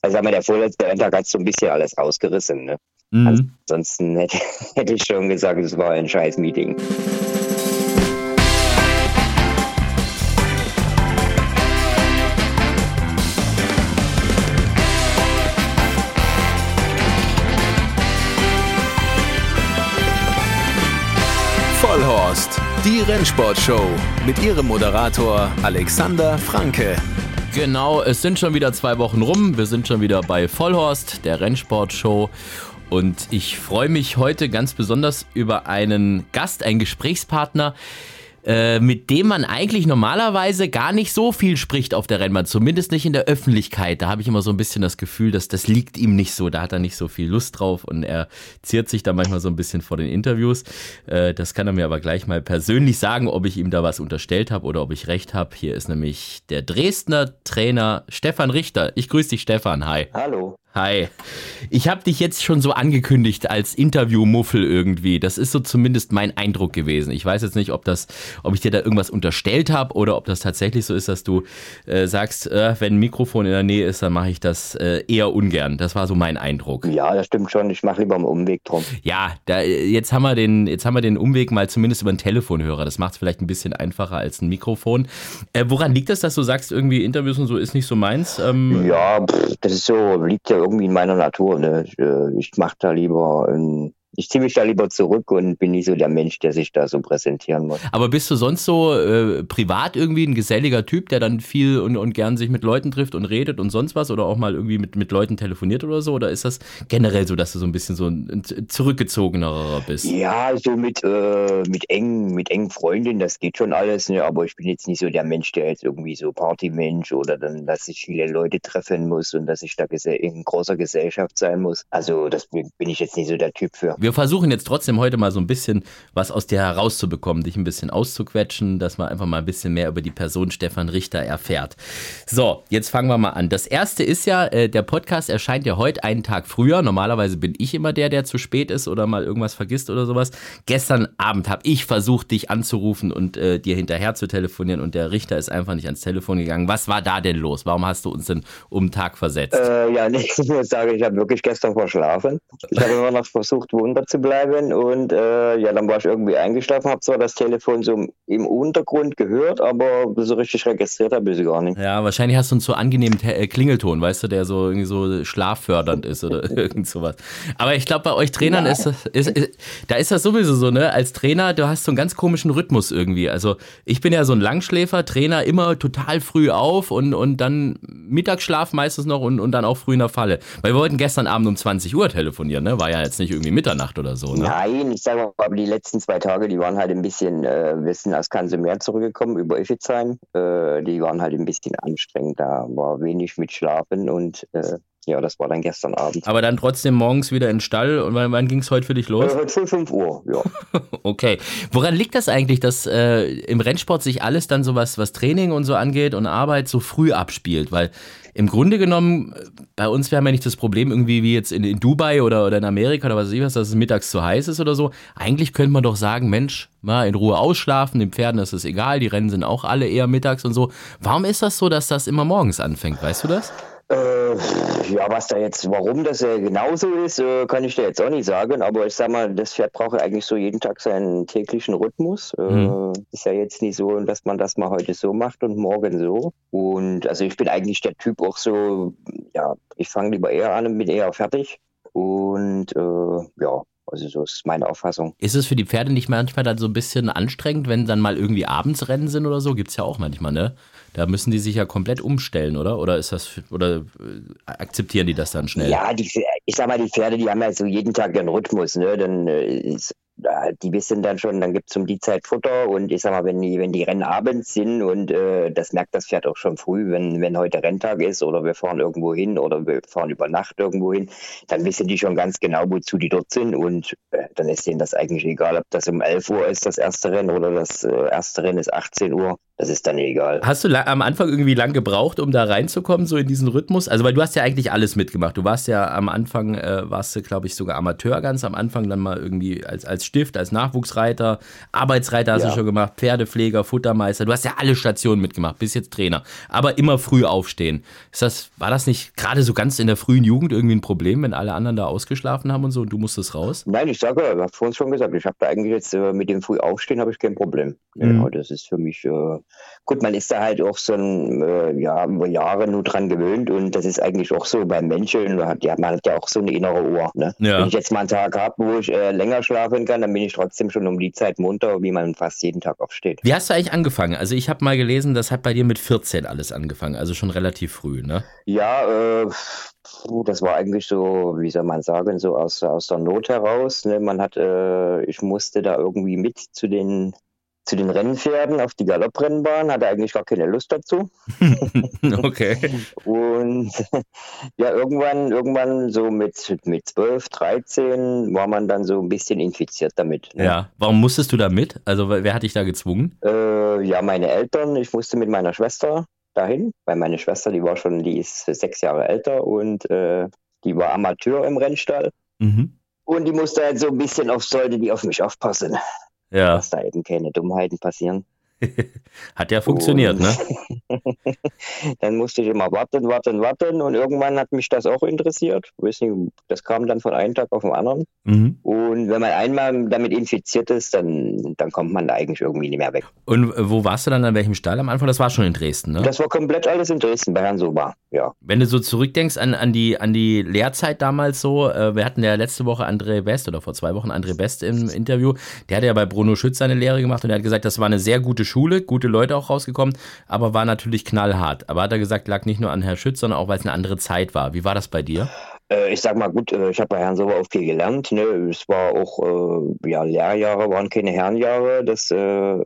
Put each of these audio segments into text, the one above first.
Also sagen wir, der vorletzte Renntag hat so ein bisschen alles rausgerissen. Ne? Mhm. Ansonsten hätte, hätte ich schon gesagt, es war ein scheiß Meeting. Vollhorst, die Rennsportshow mit ihrem Moderator Alexander Franke. Genau, es sind schon wieder zwei Wochen rum. Wir sind schon wieder bei Vollhorst, der Rennsportshow. Und ich freue mich heute ganz besonders über einen Gast, einen Gesprächspartner, äh, mit dem man eigentlich normalerweise gar nicht so viel spricht auf der Rennbahn, zumindest nicht in der Öffentlichkeit. Da habe ich immer so ein bisschen das Gefühl, dass das liegt ihm nicht so, da hat er nicht so viel Lust drauf und er ziert sich da manchmal so ein bisschen vor den Interviews. Äh, das kann er mir aber gleich mal persönlich sagen, ob ich ihm da was unterstellt habe oder ob ich recht habe. Hier ist nämlich der Dresdner Trainer Stefan Richter. Ich grüße dich, Stefan. Hi. Hallo. Hi. Ich habe dich jetzt schon so angekündigt als Interviewmuffel irgendwie. Das ist so zumindest mein Eindruck gewesen. Ich weiß jetzt nicht, ob das, ob ich dir da irgendwas unterstellt habe oder ob das tatsächlich so ist, dass du äh, sagst, äh, wenn ein Mikrofon in der Nähe ist, dann mache ich das äh, eher ungern. Das war so mein Eindruck. Ja, das stimmt schon. Ich mache lieber einen Umweg drum. Ja, da, jetzt haben wir den, jetzt haben wir den Umweg mal zumindest über einen Telefonhörer. Das macht es vielleicht ein bisschen einfacher als ein Mikrofon. Äh, woran liegt das, dass du sagst, irgendwie Interviews und so ist nicht so meins? Ähm, ja, pff, das ist so, liegt ja irgendwie in meiner Natur. Ne? Ich, äh, ich mache da lieber ein ich ziehe mich da lieber zurück und bin nicht so der Mensch, der sich da so präsentieren muss. Aber bist du sonst so äh, privat irgendwie ein geselliger Typ, der dann viel und, und gern sich mit Leuten trifft und redet und sonst was oder auch mal irgendwie mit, mit Leuten telefoniert oder so? Oder ist das generell so, dass du so ein bisschen so ein, ein zurückgezogenerer bist? Ja, so mit, äh, mit engen, mit engen Freundinnen, das geht schon alles, ne? aber ich bin jetzt nicht so der Mensch, der jetzt irgendwie so Partymensch oder dann, dass ich viele Leute treffen muss und dass ich da in großer Gesellschaft sein muss. Also das bin ich jetzt nicht so der Typ für. Wir wir versuchen jetzt trotzdem heute mal so ein bisschen was aus dir herauszubekommen, dich ein bisschen auszuquetschen, dass man einfach mal ein bisschen mehr über die Person Stefan Richter erfährt. So, jetzt fangen wir mal an. Das erste ist ja, äh, der Podcast erscheint ja heute einen Tag früher. Normalerweise bin ich immer der, der zu spät ist oder mal irgendwas vergisst oder sowas. Gestern Abend habe ich versucht, dich anzurufen und äh, dir hinterher zu telefonieren und der Richter ist einfach nicht ans Telefon gegangen. Was war da denn los? Warum hast du uns denn um den Tag versetzt? Äh, ja, nee, ich muss sagen, ich habe wirklich gestern verschlafen. Ich habe immer noch versucht, Wunder zu bleiben. Und äh, ja, dann war ich irgendwie eingeschlafen, habe zwar das Telefon so im Untergrund gehört, aber so richtig registriert habe ich es gar nicht. Ja, wahrscheinlich hast du einen so angenehmen Te äh, Klingelton, weißt du, der so irgendwie so schlaffördernd ist oder irgend sowas. Aber ich glaube, bei euch Trainern ja. ist, ist, ist, da ist das sowieso so, ne? Als Trainer, du hast so einen ganz komischen Rhythmus irgendwie. Also ich bin ja so ein Langschläfer, Trainer immer total früh auf und, und dann Mittagsschlaf meistens noch und, und dann auch früh in der Falle. Weil wir wollten gestern Abend um 20 Uhr telefonieren, ne? War ja jetzt nicht irgendwie Mitternacht Nacht oder so. Ne? Nein, ich sage mal, aber die letzten zwei Tage, die waren halt ein bisschen, äh, wir sind aus Kansemeer zurückgekommen über Iffezheim. Äh, die waren halt ein bisschen anstrengend. Da war wenig mit Schlafen und äh, ja, das war dann gestern Abend. Aber dann trotzdem morgens wieder in den Stall. Und wann, wann ging es heute für dich los? Äh, heute früh 5 Uhr, ja. okay. Woran liegt das eigentlich, dass äh, im Rennsport sich alles dann so was, was Training und so angeht und Arbeit so früh abspielt? Weil im Grunde genommen, bei uns, wir haben ja nicht das Problem irgendwie wie jetzt in, in Dubai oder, oder in Amerika oder was weiß ich was, dass es mittags zu heiß ist oder so. Eigentlich könnte man doch sagen, Mensch, mal in Ruhe ausschlafen, den Pferden ist es egal, die Rennen sind auch alle eher mittags und so. Warum ist das so, dass das immer morgens anfängt? Weißt du das? Äh, ja, was da jetzt, warum das äh, genauso ist, äh, kann ich dir jetzt auch nicht sagen. Aber ich sag mal, das Pferd braucht eigentlich so jeden Tag seinen täglichen Rhythmus. Äh, mhm. Ist ja jetzt nicht so, dass man das mal heute so macht und morgen so. Und also ich bin eigentlich der Typ auch so, ja, ich fange lieber eher an und bin eher fertig. Und äh, ja, also so ist meine Auffassung. Ist es für die Pferde nicht manchmal dann so ein bisschen anstrengend, wenn dann mal irgendwie abends Rennen sind oder so? Gibt es ja auch manchmal, ne? Da müssen die sich ja komplett umstellen, oder? Oder ist das oder äh, akzeptieren die das dann schnell? Ja, die, ich sag mal, die Pferde, die haben ja so jeden Tag ihren Rhythmus, ne? Dann äh, ist, die wissen dann schon, dann gibt es um die Zeit Futter und ich sag mal, wenn die, wenn die Rennen abends sind und äh, das merkt das Pferd auch schon früh, wenn, wenn heute Renntag ist oder wir fahren irgendwo hin oder wir fahren über Nacht irgendwo hin, dann wissen die schon ganz genau, wozu die dort sind und äh, dann ist denen das eigentlich egal, ob das um 11 Uhr ist, das erste Rennen oder das äh, erste Rennen ist 18 Uhr. Das ist dann egal. Hast du am Anfang irgendwie lang gebraucht, um da reinzukommen, so in diesen Rhythmus? Also, weil du hast ja eigentlich alles mitgemacht. Du warst ja am Anfang, äh, warst du, glaube ich, sogar Amateur ganz am Anfang, dann mal irgendwie als, als Stift, als Nachwuchsreiter, Arbeitsreiter hast ja. du schon gemacht, Pferdepfleger, Futtermeister. Du hast ja alle Stationen mitgemacht, bis jetzt Trainer. Aber immer früh aufstehen. Ist das, war das nicht gerade so ganz in der frühen Jugend irgendwie ein Problem, wenn alle anderen da ausgeschlafen haben und so und du musstest raus? Nein, ich sage, ich habe vorhin schon gesagt, ich habe da eigentlich jetzt äh, mit dem früh aufstehen habe ich kein Problem. Mhm. Ja, das ist für mich äh, gut, man ist da halt auch so ein, äh, ja, über Jahre nur dran gewöhnt und das ist eigentlich auch so beim Menschen, man hat ja, man hat ja auch so eine innere Uhr. Ne? Ja. Wenn ich jetzt mal einen Tag habe, wo ich äh, länger schlafen kann, dann bin ich trotzdem schon um die Zeit munter, wie man fast jeden Tag aufsteht. Wie hast du eigentlich angefangen? Also ich habe mal gelesen, das hat bei dir mit 14 alles angefangen, also schon relativ früh, ne? Ja, äh, das war eigentlich so, wie soll man sagen, so aus, aus der Not heraus. Ne? Man hat, äh, ich musste da irgendwie mit zu den zu den Rennpferden auf die Galopprennbahn, hatte eigentlich gar keine Lust dazu. okay. Und ja, irgendwann, irgendwann so mit, mit 12, 13 war man dann so ein bisschen infiziert damit. Ne? Ja, warum musstest du da mit? Also wer hat dich da gezwungen? Äh, ja, meine Eltern. Ich musste mit meiner Schwester dahin, weil meine Schwester, die war schon, die ist sechs Jahre älter und äh, die war Amateur im Rennstall. Mhm. Und die musste halt so ein bisschen auf Leute, die auf mich aufpassen ja. dass da eben keine Dummheiten passieren. hat ja funktioniert, ne? dann musste ich immer warten, warten, warten und irgendwann hat mich das auch interessiert. Das kam dann von einem Tag auf den anderen. Mhm. Und wenn man einmal damit infiziert ist, dann, dann kommt man da eigentlich irgendwie nicht mehr weg. Und wo warst du dann an welchem Stall am Anfang? Das war schon in Dresden, ne? Das war komplett alles in Dresden bei Herrn Soba, ja. Wenn du so zurückdenkst an, an, die, an die Lehrzeit damals so, äh, wir hatten ja letzte Woche André Best oder vor zwei Wochen André Best im Interview, der hat ja bei Bruno Schütz seine Lehre gemacht und er hat gesagt, das war eine sehr gute Schule, gute Leute auch rausgekommen, aber war natürlich knallhart. Aber hat er gesagt, lag nicht nur an Herrn Schütz, sondern auch, weil es eine andere Zeit war. Wie war das bei dir? Äh, ich sag mal gut, äh, ich habe bei Herrn Sauer auch viel gelernt. Ne? Es war auch, äh, ja, Lehrjahre waren keine Herrenjahre. Das äh,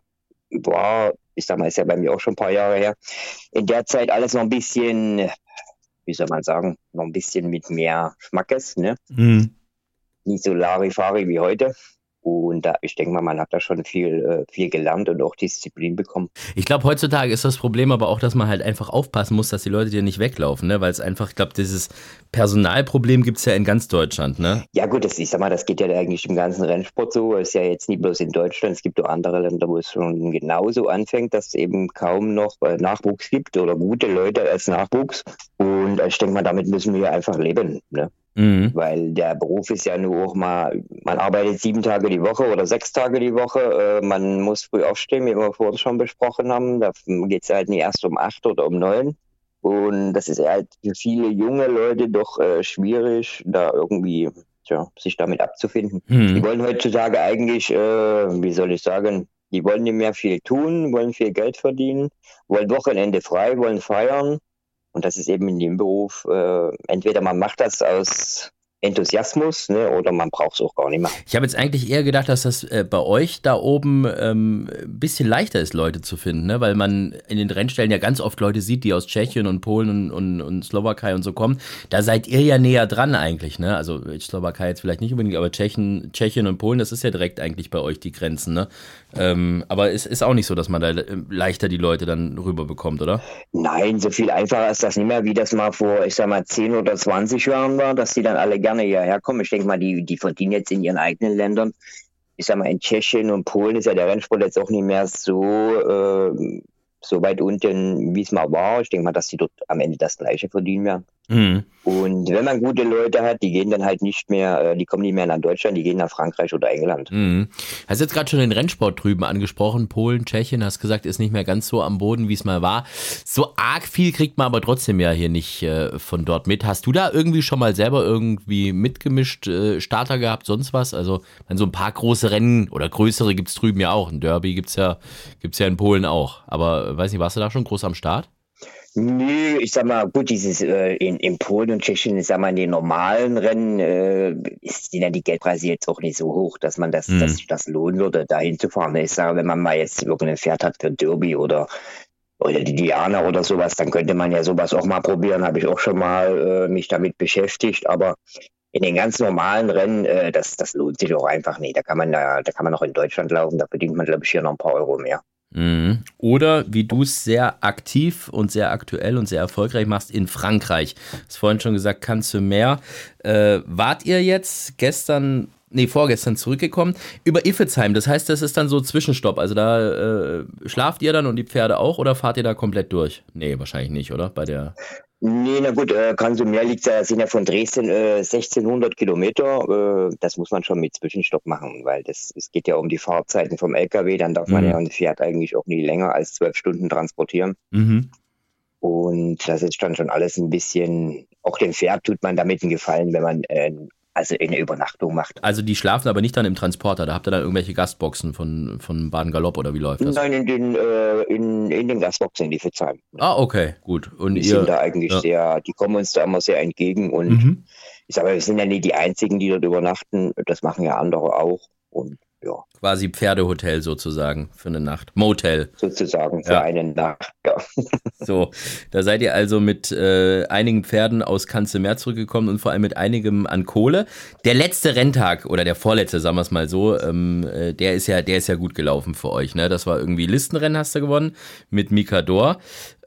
war, ich sag mal, ist ja bei mir auch schon ein paar Jahre her. In der Zeit alles noch ein bisschen, wie soll man sagen, noch ein bisschen mit mehr Schmackes. Ne? Mhm. Nicht so Larifari wie heute. Und da, ich denke mal, man hat da schon viel, äh, viel gelernt und auch Disziplin bekommen. Ich glaube, heutzutage ist das Problem aber auch, dass man halt einfach aufpassen muss, dass die Leute dir nicht weglaufen, ne? Weil es einfach, ich glaube, dieses Personalproblem gibt es ja in ganz Deutschland, ne? Ja, gut, das, ich sag mal, das geht ja eigentlich im ganzen Rennsport so. Es ist ja jetzt nicht bloß in Deutschland, es gibt auch andere Länder, wo es schon genauso anfängt, dass es eben kaum noch äh, Nachwuchs gibt oder gute Leute als Nachwuchs. Und ich denke mal, damit müssen wir einfach leben. Ne? Mhm. Weil der Beruf ist ja nur auch mal, man arbeitet sieben Tage die Woche oder sechs Tage die Woche. Äh, man muss früh aufstehen, wie wir vorhin schon besprochen haben. Da geht es halt nicht erst um acht oder um neun. Und das ist halt für viele junge Leute doch äh, schwierig, da irgendwie tja, sich damit abzufinden. Mhm. Die wollen heutzutage eigentlich, äh, wie soll ich sagen, die wollen nicht mehr viel tun, wollen viel Geld verdienen, wollen Wochenende frei, wollen feiern. Und das ist eben in dem Beruf, äh, entweder man macht das aus Enthusiasmus ne, oder man braucht es auch gar nicht mehr. Ich habe jetzt eigentlich eher gedacht, dass das äh, bei euch da oben ähm, ein bisschen leichter ist, Leute zu finden, ne? weil man in den Rennstellen ja ganz oft Leute sieht, die aus Tschechien und Polen und, und, und Slowakei und so kommen. Da seid ihr ja näher dran eigentlich. Ne? Also Slowakei jetzt vielleicht nicht unbedingt, aber Tschechien, Tschechien und Polen, das ist ja direkt eigentlich bei euch die Grenzen. Ne? Ähm, aber es ist auch nicht so, dass man da leichter die Leute dann rüberbekommt, oder? Nein, so viel einfacher ist das nicht mehr, wie das mal vor, ich sag mal, 10 oder 20 Jahren war, dass die dann alle gerne gerne hierher kommen. Ich denke mal, die, die verdienen jetzt in ihren eigenen Ländern. Ich sag mal, in Tschechien und Polen ist ja der Rennsport jetzt auch nicht mehr so, äh, so weit unten, wie es mal war. Ich denke mal, dass die dort am Ende das Gleiche verdienen werden. Mhm. Und wenn man gute Leute hat, die gehen dann halt nicht mehr, äh, die kommen nicht mehr nach Deutschland, die gehen nach Frankreich oder England. Mhm. Hast jetzt gerade schon den Rennsport drüben angesprochen, Polen, Tschechien, hast gesagt, ist nicht mehr ganz so am Boden, wie es mal war. So arg viel kriegt man aber trotzdem ja hier nicht äh, von dort mit. Hast du da irgendwie schon mal selber irgendwie mitgemischt, äh, Starter gehabt, sonst was? Also, wenn so ein paar große Rennen oder größere gibt es drüben ja auch. Ein Derby gibt es ja, gibt's ja in Polen auch. Aber weiß nicht, warst du da schon groß am Start? Nö, ich sag mal, gut, dieses äh, in, in Polen und Tschechien, ich sag mal, in den normalen Rennen äh, ist, sind ja die Geldpreise jetzt auch nicht so hoch, dass man das, mhm. dass sich das lohnen würde, da hinzufahren. Ich sage, wenn man mal jetzt irgendein Pferd hat für Derby oder oder die Diana oder sowas, dann könnte man ja sowas auch mal probieren. Habe ich auch schon mal äh, mich damit beschäftigt, aber in den ganz normalen Rennen, äh, das, das lohnt sich auch einfach nicht. Da kann man da, da kann man noch in Deutschland laufen, da verdient man, glaube ich, hier noch ein paar Euro mehr. Mhm. Oder wie du es sehr aktiv und sehr aktuell und sehr erfolgreich machst in Frankreich. Du hast vorhin schon gesagt, kannst du mehr. Äh, wart ihr jetzt gestern, nee, vorgestern zurückgekommen über Iffezheim? Das heißt, das ist dann so Zwischenstopp. Also da äh, schlaft ihr dann und die Pferde auch oder fahrt ihr da komplett durch? Nee, wahrscheinlich nicht, oder? Bei der. Nee, na gut, äh, Konsumär liegt ja, sind ja von Dresden äh, 1600 Kilometer. Äh, das muss man schon mit Zwischenstopp machen, weil das, es geht ja um die Fahrzeiten vom LKW. Dann darf man Mhm. ja ein Pferd eigentlich auch nie länger als zwölf Stunden transportieren. Mhm. Und das ist dann schon alles ein bisschen, auch dem Pferd tut man damit einen Gefallen, wenn man äh, also eine Übernachtung macht. Also die schlafen aber nicht dann im Transporter. Da habt ihr dann irgendwelche Gastboxen von, von Baden Galopp oder wie läuft das? Nein, in den, äh, in, in den Gastboxen in die Fitzheim. Ah, okay, gut. Und Die ihr. sind da eigentlich ja. sehr, die kommen uns da immer sehr entgegen und Mhm. ich sage, wir sind ja nicht die einzigen, die dort übernachten. Das machen ja andere auch. Und ja, Quasi Pferdehotel sozusagen für eine Nacht. Motel. sozusagen für Ja. eine Nacht. Ja. So, da seid ihr also mit äh, einigen Pferden aus Kanzelmeer zurückgekommen und vor allem mit einigem an Kohle. Der letzte Renntag oder der vorletzte, sagen wir es mal so, ähm, äh, der ist ja, der ist ja gut gelaufen für euch. Ne? Das war irgendwie Listenrennen hast du gewonnen mit Mikador.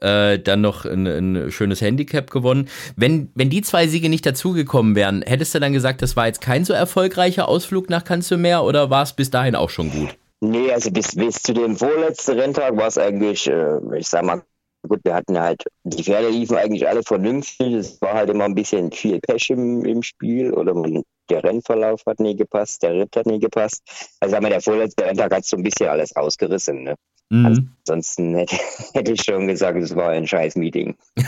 Äh, dann noch ein, ein schönes Handicap gewonnen. Wenn, wenn die zwei Siege nicht dazugekommen wären, hättest du dann gesagt, das war jetzt kein so erfolgreicher Ausflug nach Kanzelmeer oder war es bis dahin auch schon gut? Nee, also bis, bis zu dem vorletzten Renntag war es eigentlich, äh, ich sag mal, gut, wir hatten halt, die Pferde liefen eigentlich alle vernünftig. Es war halt immer ein bisschen viel Pech im, im Spiel oder man, der Rennverlauf hat nie gepasst, der Ritt hat nie gepasst. Also sag mal, der vorletzte Renntag hat so ein bisschen alles rausgerissen. Ne? Mhm. Ansonsten hätte, hätte ich schon gesagt, es war ein scheiß Meeting.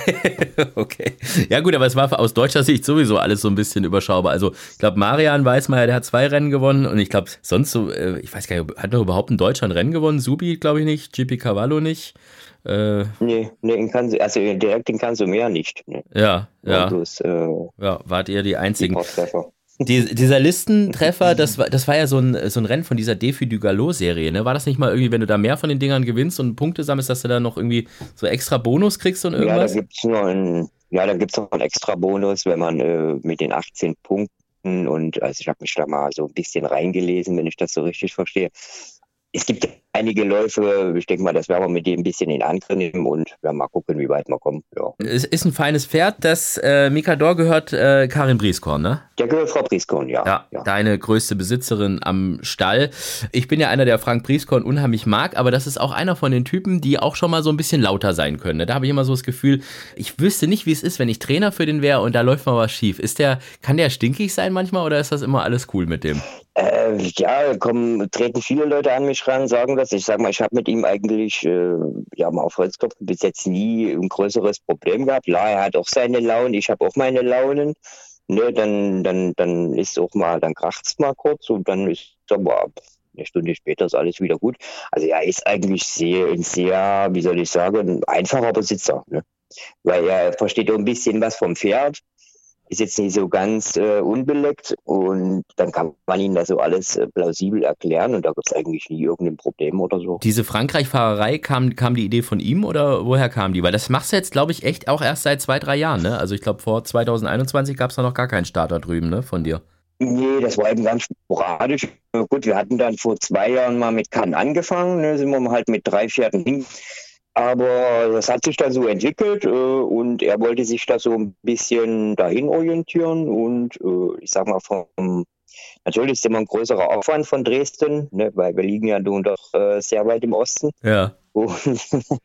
Okay. Ja gut, aber es war aus deutscher Sicht sowieso alles so ein bisschen überschaubar. Also ich glaube, Marian Weißmeier, der hat zwei Rennen gewonnen und ich glaube, sonst so, äh, ich weiß gar nicht, hat noch überhaupt ein Deutscher ein Rennen gewonnen? Subi, glaube ich nicht, GP Cavallo nicht. Äh, Nee, nee in Kans also direkt in Kansumer nicht. Ne? ja, ja, Bloß, äh, ja, wart ihr die die einzigen. Treffer. Die, dieser Listentreffer, das war, das war ja so ein, so ein Rennen von dieser Defi du Gallo-Serie, ne? War das nicht mal irgendwie, wenn du da mehr von den Dingern gewinnst und Punkte sammelst, dass du da noch irgendwie so extra Bonus kriegst und Ja, da irgendwas? gibt's noch einen, ja, da gibt's noch einen extra Bonus, wenn man äh, mit den 18 Punkten und also ich habe mich da mal so ein bisschen reingelesen, wenn ich das so richtig verstehe. Es gibt einige Läufe, ich denke mal, das werden wir mit dem ein bisschen in Angriff nehmen und werden mal gucken, wie weit wir kommen. Ja. Es ist ein feines Pferd, das äh, Mikador gehört äh, Karin Brieskorn, ne? Der gehört Frau Prieskon, ja. Ja, ja. deine größte Besitzerin am Stall. Ich bin ja einer, der Frank Brieskorn unheimlich mag, aber das ist auch einer von den Typen, die auch schon mal so ein bisschen lauter sein können. ne? Da habe ich immer so das Gefühl, ich wüsste nicht, wie es ist, wenn ich Trainer für den wäre und da läuft mal was schief. Ist der, kann der stinkig sein manchmal oder ist das immer alles cool mit dem? Äh, ja, kommen, treten viele Leute an mich ran, sagen das. Ich sag mal, ich habe mit ihm eigentlich, äh, ja, mal auf Holzkopf bis jetzt nie ein größeres Problem gehabt. Klar, er hat auch seine Launen, ich habe auch meine Launen. Ne, dann, dann, dann ist auch mal, dann kracht's mal kurz und dann ist aber eine Stunde später ist alles wieder gut. Also er ist eigentlich sehr, ein sehr, wie soll ich sagen, ein einfacher Besitzer. Ne? Weil er versteht auch ein bisschen was vom Pferd ist jetzt nicht so ganz äh, unbeleckt und dann kann man ihnen das so alles äh, plausibel erklären und da gibt es eigentlich nie irgendein Problem oder so. Diese Frankreich-Fahrerei, kam, kam die Idee von ihm oder woher kam die? Weil das machst du jetzt, glaube ich, echt auch erst seit zwei, drei Jahren, ne? Also ich glaube, vor 2021 gab es da noch gar keinen Starter drüben, ne, von dir. Nee, das war eben ganz sporadisch. Gut, wir hatten dann vor zwei Jahren mal mit Cannes angefangen, ne, sind wir halt mit drei Pferden hin. Aber das hat sich dann so entwickelt äh, und er wollte sich da so ein bisschen dahin orientieren und äh, ich sag mal vom Natürlich ist immer ein größerer Aufwand von Dresden, ne, weil wir liegen ja nun doch äh, sehr weit im Osten. Ja. Und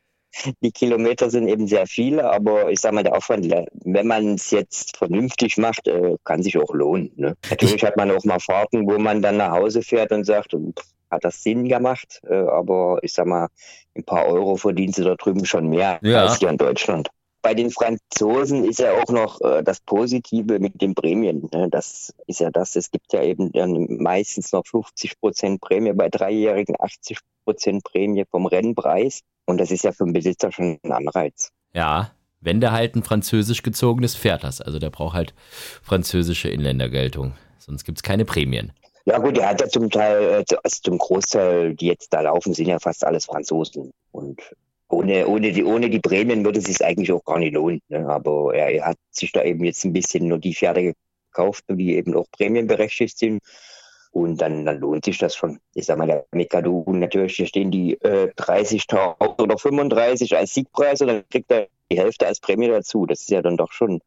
die Kilometer sind eben sehr viele, aber ich sage mal, der Aufwand, wenn man es jetzt vernünftig macht, äh, kann sich auch lohnen. Ne? Natürlich hat man auch mal Fahrten, wo man dann nach Hause fährt und sagt, pff, hat das Sinn gemacht, äh, aber ich sag mal, ein paar Euro verdienst du da drüben schon mehr Ja. als hier in Deutschland. Bei den Franzosen ist ja auch noch äh, das Positive mit den Prämien. Ne? Das ist ja das, es gibt ja eben dann meistens noch 50 Prozent Prämie, bei Dreijährigen 80 Prozent Prämie vom Rennpreis. Und das ist ja für den Besitzer schon ein Anreiz. Ja, wenn der halt ein französisch gezogenes Pferd hast. Also der braucht halt französische Inländergeltung. Sonst gibt es keine Prämien. Ja gut, er hat ja zum Teil, äh, also zum Großteil, die jetzt da laufen, sind ja fast alles Franzosen. Und ohne, ohne, die, ohne die Prämien würde es sich eigentlich auch gar nicht lohnen. Ne? Aber er, er hat sich da eben jetzt ein bisschen nur die Pferde gekauft, die eben auch prämienberechtigt sind. Und dann, dann lohnt sich das schon. Ich sag mal, der Mikado, natürlich, hier stehen die äh, 30.000 oder 35 als Siegpreis und dann kriegt er die Hälfte als Prämie dazu. Das ist ja dann doch schon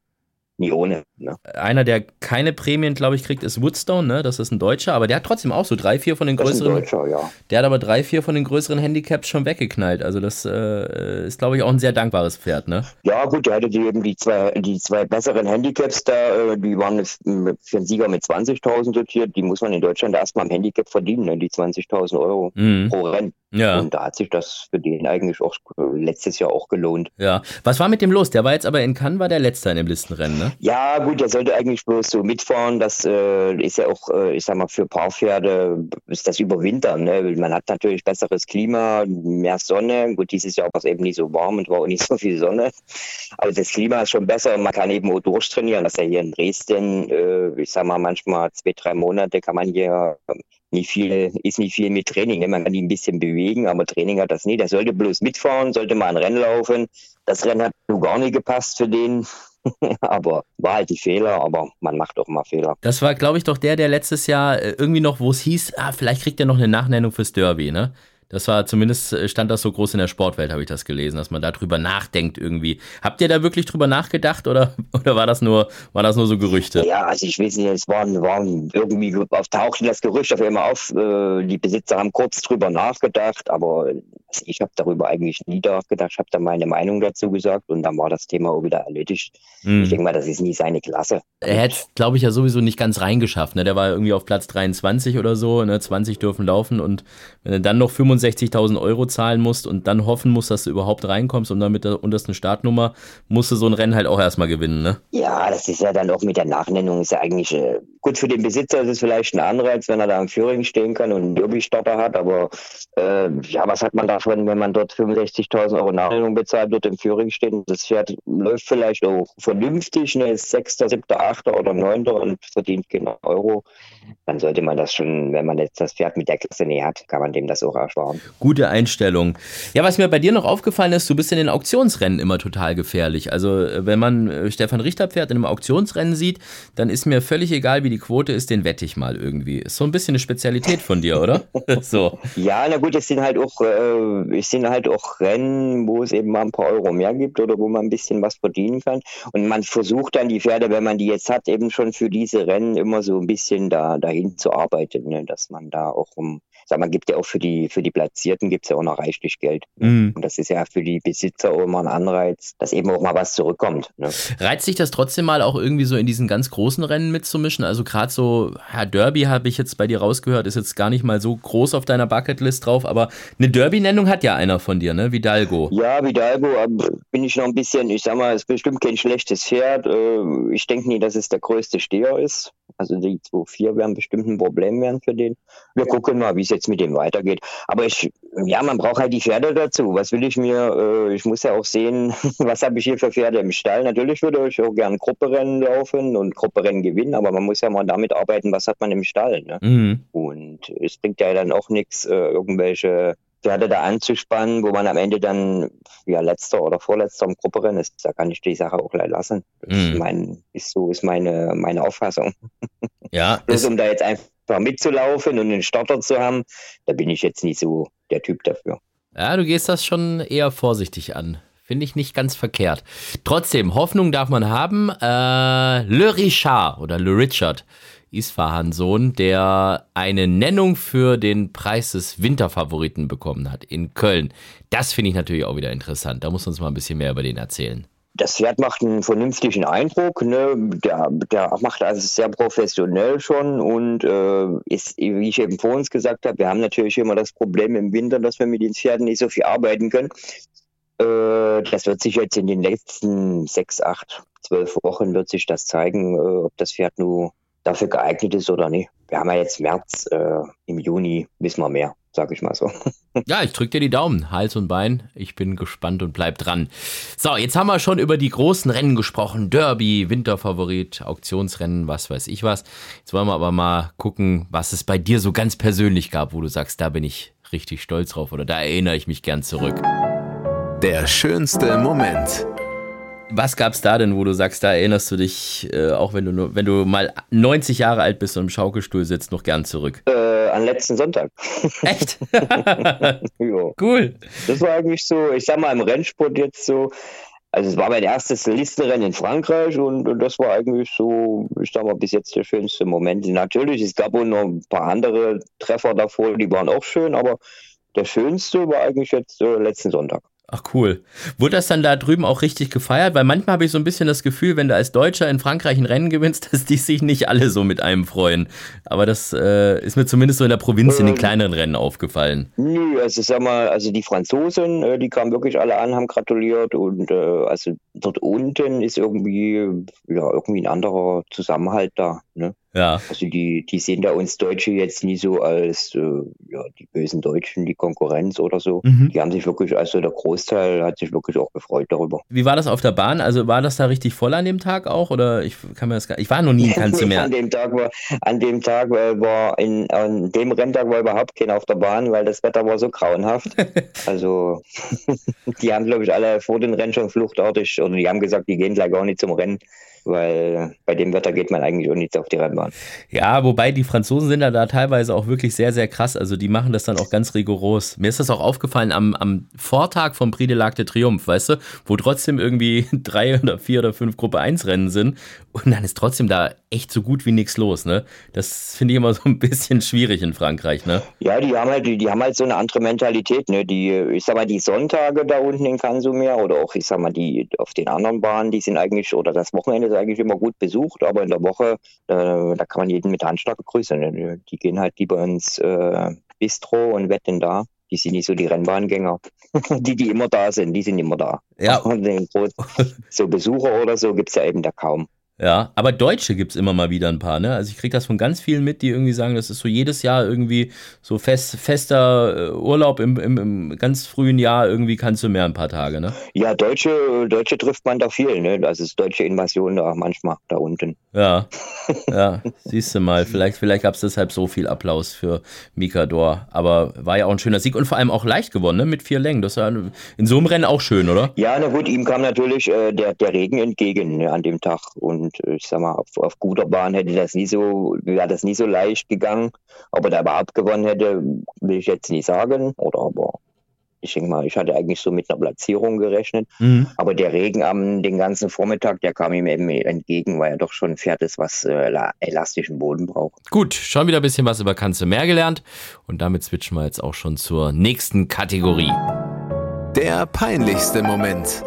nie ohne. Ne? Einer, der keine Prämien, glaube ich, kriegt, ist Woodstone, ne? Das ist ein Deutscher, aber der hat trotzdem auch so drei, vier von den größeren. Das ist ein Deutscher, ja. Der hat aber drei, vier von den größeren Handicaps schon weggeknallt. Also das äh, ist, glaube ich, auch ein sehr dankbares Pferd, ne? Ja, gut, der hatte die, eben die zwei, die zwei besseren Handicaps da, äh, die waren für einen Sieger mit 20.000 dotiert. Die muss man in Deutschland erstmal am Handicap verdienen, ne? die 20.000 Euro mhm. pro Rennen. Ja. Und da hat sich das für den eigentlich auch äh, letztes Jahr auch gelohnt. Ja. Was war mit dem los? Der war jetzt aber in Cannes, war der Letzte in dem Listenrennen, ne? Ja, gut, der sollte eigentlich bloß so mitfahren. Das äh, ist ja auch, äh, ich sag mal, für Paarpferde ist das Überwintern. Ne? Man hat natürlich besseres Klima, mehr Sonne. Gut, dieses Jahr war es eben nicht so warm und war auch nicht so viel Sonne. Aber das Klima ist schon besser und man kann eben auch durchtrainieren. Das ist ja hier in Dresden, äh, ich sag mal, manchmal zwei, drei Monate kann man hier nicht viel, ist nicht viel mit Training. Ne? Man kann ihn ein bisschen bewegen, aber Training hat das nicht. Er sollte bloß mitfahren, sollte mal ein Rennen laufen. Das Rennen hat nur gar nicht gepasst für den. aber war halt die Fehler, aber man macht auch mal Fehler. Das war, glaube ich, doch der, der letztes Jahr äh, irgendwie noch, wo es hieß, ah, vielleicht kriegt er noch eine Nachnennung fürs Derby, ne? Das war zumindest, äh, stand das so groß in der Sportwelt, habe ich das gelesen, dass man darüber nachdenkt irgendwie. Habt ihr da wirklich drüber nachgedacht oder, oder war das nur, war das nur so Gerüchte? Ja, also ich weiß nicht, es waren, waren irgendwie auftauchte das Gerücht auf einmal auf. Äh, die Besitzer haben kurz drüber nachgedacht, aber also ich habe darüber eigentlich nie nachgedacht. Ich habe da meine Meinung dazu gesagt und dann war das Thema auch wieder erledigt. Mhm. Ich denke mal, das ist nie seine Klasse. Er hätte, glaube ich, ja sowieso nicht ganz reingeschafft. Ne? Der war irgendwie auf Platz 23 oder so, ne? 20 dürfen laufen und wenn er dann noch 25 65.000 Euro zahlen musst und dann hoffen musst, dass du überhaupt reinkommst und dann mit der untersten Startnummer musst du so ein Rennen halt auch erstmal gewinnen, ne? Ja, das ist ja dann auch mit der Nachnennung ist ja eigentlich äh, gut für den Besitzer ist es vielleicht ein Anreiz, wenn er da im Führing stehen kann und einen Derby-Starter hat, aber äh, ja, was hat man davon, wenn man dort 65.000 Euro Nachnennung bezahlt, dort im Führing steht und das Pferd läuft vielleicht auch vernünftig, ne, ist Sechster, Siebter, Achter oder Neunter und verdient genau Euro, dann sollte man das schon, wenn man jetzt das Pferd mit der Klasse näher hat, kann man dem das auch ersparen fahren. Gute Einstellung. Ja, was mir bei dir noch aufgefallen ist, du bist in den Auktionsrennen immer total gefährlich. Also, äh, wenn man äh, Stefan Richter Pferd in einem Auktionsrennen sieht, dann ist mir völlig egal, wie die Quote ist, den wette ich mal irgendwie. Ist so ein bisschen eine Spezialität von dir, oder? so. Ja, na gut, es sind halt auch, äh, es sind halt auch Rennen, wo es eben mal ein paar Euro mehr gibt oder wo man ein bisschen was verdienen kann. Und man versucht dann die Pferde, wenn man die jetzt hat, eben schon für diese Rennen immer so ein bisschen da dahin zu arbeiten, ne? dass man da auch um sag mal, gibt ja auch für die, für die Platzierten gibt es ja auch noch reichlich Geld. Mhm. Und das ist ja für die Besitzer auch immer ein Anreiz, dass eben auch mal was zurückkommt. Ne? Reizt sich das trotzdem mal auch irgendwie so in diesen ganz großen Rennen mitzumischen? Also gerade so, Herr Derby habe ich jetzt bei dir rausgehört, ist jetzt gar nicht mal so groß auf deiner Bucketlist drauf, aber eine Derby-Nennung hat ja einer von dir, ne? Vidalgo. Ja, Vidalgo bin ich noch ein bisschen, ich sag mal, ist bestimmt kein schlechtes Pferd. Äh, ich denke nie, dass es der größte Steher ist. Also die 2-4 werden bestimmt ein Problem werden für den. Wir gucken mal, wie es jetzt mit dem weitergeht. Aber ich, ja, man braucht halt die Pferde dazu. Was will ich mir, äh, ich muss ja auch sehen, was habe ich hier für Pferde im Stall. Natürlich würde ich auch gerne Grupperennen laufen und Grupperennen gewinnen, aber man muss ja mal damit arbeiten, was hat man im Stall. Ne? Mhm. Und es bringt ja dann auch nichts, äh, irgendwelche Pferde da anzuspannen, wo man am Ende dann ja letzter oder vorletzter im Grupperennen ist. Da kann ich die Sache auch gleich lassen. Das mhm. ist, mein, ist so ist meine, meine Auffassung. Ja. Bloß um da jetzt einfach mitzulaufen und einen Starter zu haben, da bin ich jetzt nicht so der Typ dafür. Ja, du gehst das schon eher vorsichtig an. Finde ich nicht ganz verkehrt. Trotzdem, Hoffnung darf man haben. Äh, Le Richard oder Le Richard Isfahan-Sohn, der eine Nennung für den Preis des Winterfavoriten bekommen hat in Köln. Das finde ich natürlich auch wieder interessant. Da muss uns mal ein bisschen mehr über den erzählen das Pferd macht einen vernünftigen Eindruck. Ne? Der, der macht also sehr professionell schon und äh, ist, wie ich eben vor uns gesagt habe, wir haben natürlich immer das Problem im Winter, dass wir mit den Pferden nicht so viel arbeiten können. Äh, das wird sich jetzt in den letzten sechs, acht, zwölf Wochen wird sich das zeigen, äh, ob das Pferd nur dafür geeignet ist oder nicht. Wir haben ja jetzt März, äh, im Juni wissen wir mehr sag ich mal so. Ja, ich drücke dir die Daumen, Hals und Bein. Ich bin gespannt und bleib dran. So, jetzt haben wir schon über die großen Rennen gesprochen. Derby, Winterfavorit, Auktionsrennen, was weiß ich was. Jetzt wollen wir aber mal gucken, was es bei dir so ganz persönlich gab, wo du sagst, da bin ich richtig stolz drauf oder da erinnere ich mich gern zurück. Der schönste Moment. Was gab's da denn, wo du sagst, da erinnerst du dich, äh, auch wenn du nur, wenn du mal 90 Jahre alt bist und im Schaukelstuhl sitzt, noch gern zurück? Äh, an letzten Sonntag. Echt? cool. Das war eigentlich so, ich sag mal, im Rennsport jetzt so, also es war mein erstes Listenrennen in Frankreich und, und, das war eigentlich so, ich sag mal, bis jetzt der schönste Moment. Natürlich, es gab auch noch ein paar andere Treffer davor, die waren auch schön, aber der schönste war eigentlich jetzt äh, letzten Sonntag. Ach cool. Wurde das dann da drüben auch richtig gefeiert? Weil manchmal habe ich so ein bisschen das Gefühl, wenn du als Deutscher in Frankreich ein Rennen gewinnst, dass die sich nicht alle so mit einem freuen. Aber das äh, ist mir zumindest so in der Provinz in den ähm. kleineren Rennen aufgefallen. Nö, also sag mal, also die Franzosen, äh, die kamen wirklich alle an, haben gratuliert und äh, also dort unten ist irgendwie ja irgendwie ein anderer Zusammenhalt da. Ne? Ja. Also die, die sehen da uns Deutsche jetzt nie so als äh, ja, die bösen Deutschen, die Konkurrenz oder so. Mhm. Die haben sich wirklich, also der Großteil hat sich wirklich auch gefreut darüber. Wie war das auf der Bahn? Also war das da richtig voll an dem Tag auch? Oder ich kann mir das gar, ich war noch nie in Kanzler an dem Tag war, an dem Tag war in, an dem Renntag war überhaupt keiner auf der Bahn, weil das Wetter war so grauenhaft. also die haben, glaube ich, alle vor den Rennen schon fluchtartig oder die haben gesagt, die gehen gleich gar nicht zum Rennen weil bei dem Wetter geht man eigentlich auch nicht auf die Rennbahn. Ja, wobei die Franzosen sind ja da teilweise auch wirklich sehr, sehr krass. Also die machen das dann auch ganz rigoros. Mir ist das auch aufgefallen am, am Vortag vom Prix de l'Arc de Triomphe, weißt du, wo trotzdem irgendwie drei oder vier oder fünf Gruppe 1 Rennen sind und dann ist trotzdem da echt so gut wie nichts los, ne? Das finde ich immer so ein bisschen schwierig in Frankreich, ne? Ja, die haben halt, die, die haben halt so eine andere Mentalität, ne? Die, ich sag mal, die Sonntage da unten in Kansumer oder auch, ich sag mal, die auf den anderen Bahnen, die sind eigentlich, oder das Wochenende eigentlich immer gut besucht, aber in der Woche, äh, da kann man jeden mit Handschlag begrüßen. Die gehen halt lieber ins äh, Bistro und wetten da. Die sind nicht so die Rennbahngänger. die, die immer da sind, die sind immer da. Ja. so Besucher oder so gibt es ja eben da kaum. Ja, aber Deutsche gibt es immer mal wieder ein paar, ne? Also ich kriege das von ganz vielen mit, die irgendwie sagen, das ist so jedes Jahr irgendwie so fest, fester äh, Urlaub im, im, im ganz frühen Jahr, irgendwie kannst du mehr ein paar Tage, ne? Ja, Deutsche, Deutsche trifft man da viel, ne? Das ist deutsche Invasion da manchmal da unten. Ja, ja, siehst du mal, vielleicht, vielleicht gab es deshalb so viel Applaus für Mikador, aber war ja auch ein schöner Sieg und vor allem auch leicht gewonnen, ne? Mit vier Längen. Das war in so einem Rennen auch schön, oder? Ja, na gut, ihm kam natürlich äh, der, der Regen entgegen ne, an dem Tag und äh, ich sag mal, auf, auf guter Bahn hätte das nie so, wäre das nie so leicht gegangen. Ob er da überhaupt gewonnen hätte, will ich jetzt nicht sagen. Oder aber ich denke mal, ich hatte eigentlich so mit einer Platzierung gerechnet. Mhm. Aber der Regen am den ganzen Vormittag, der kam ihm eben entgegen, weil er doch schon ein Pferd ist, was äh, elastischen Boden braucht. Gut, schon wieder ein bisschen was über Kanze mehr gelernt. Und damit switchen wir jetzt auch schon zur nächsten Kategorie. Der peinlichste Moment.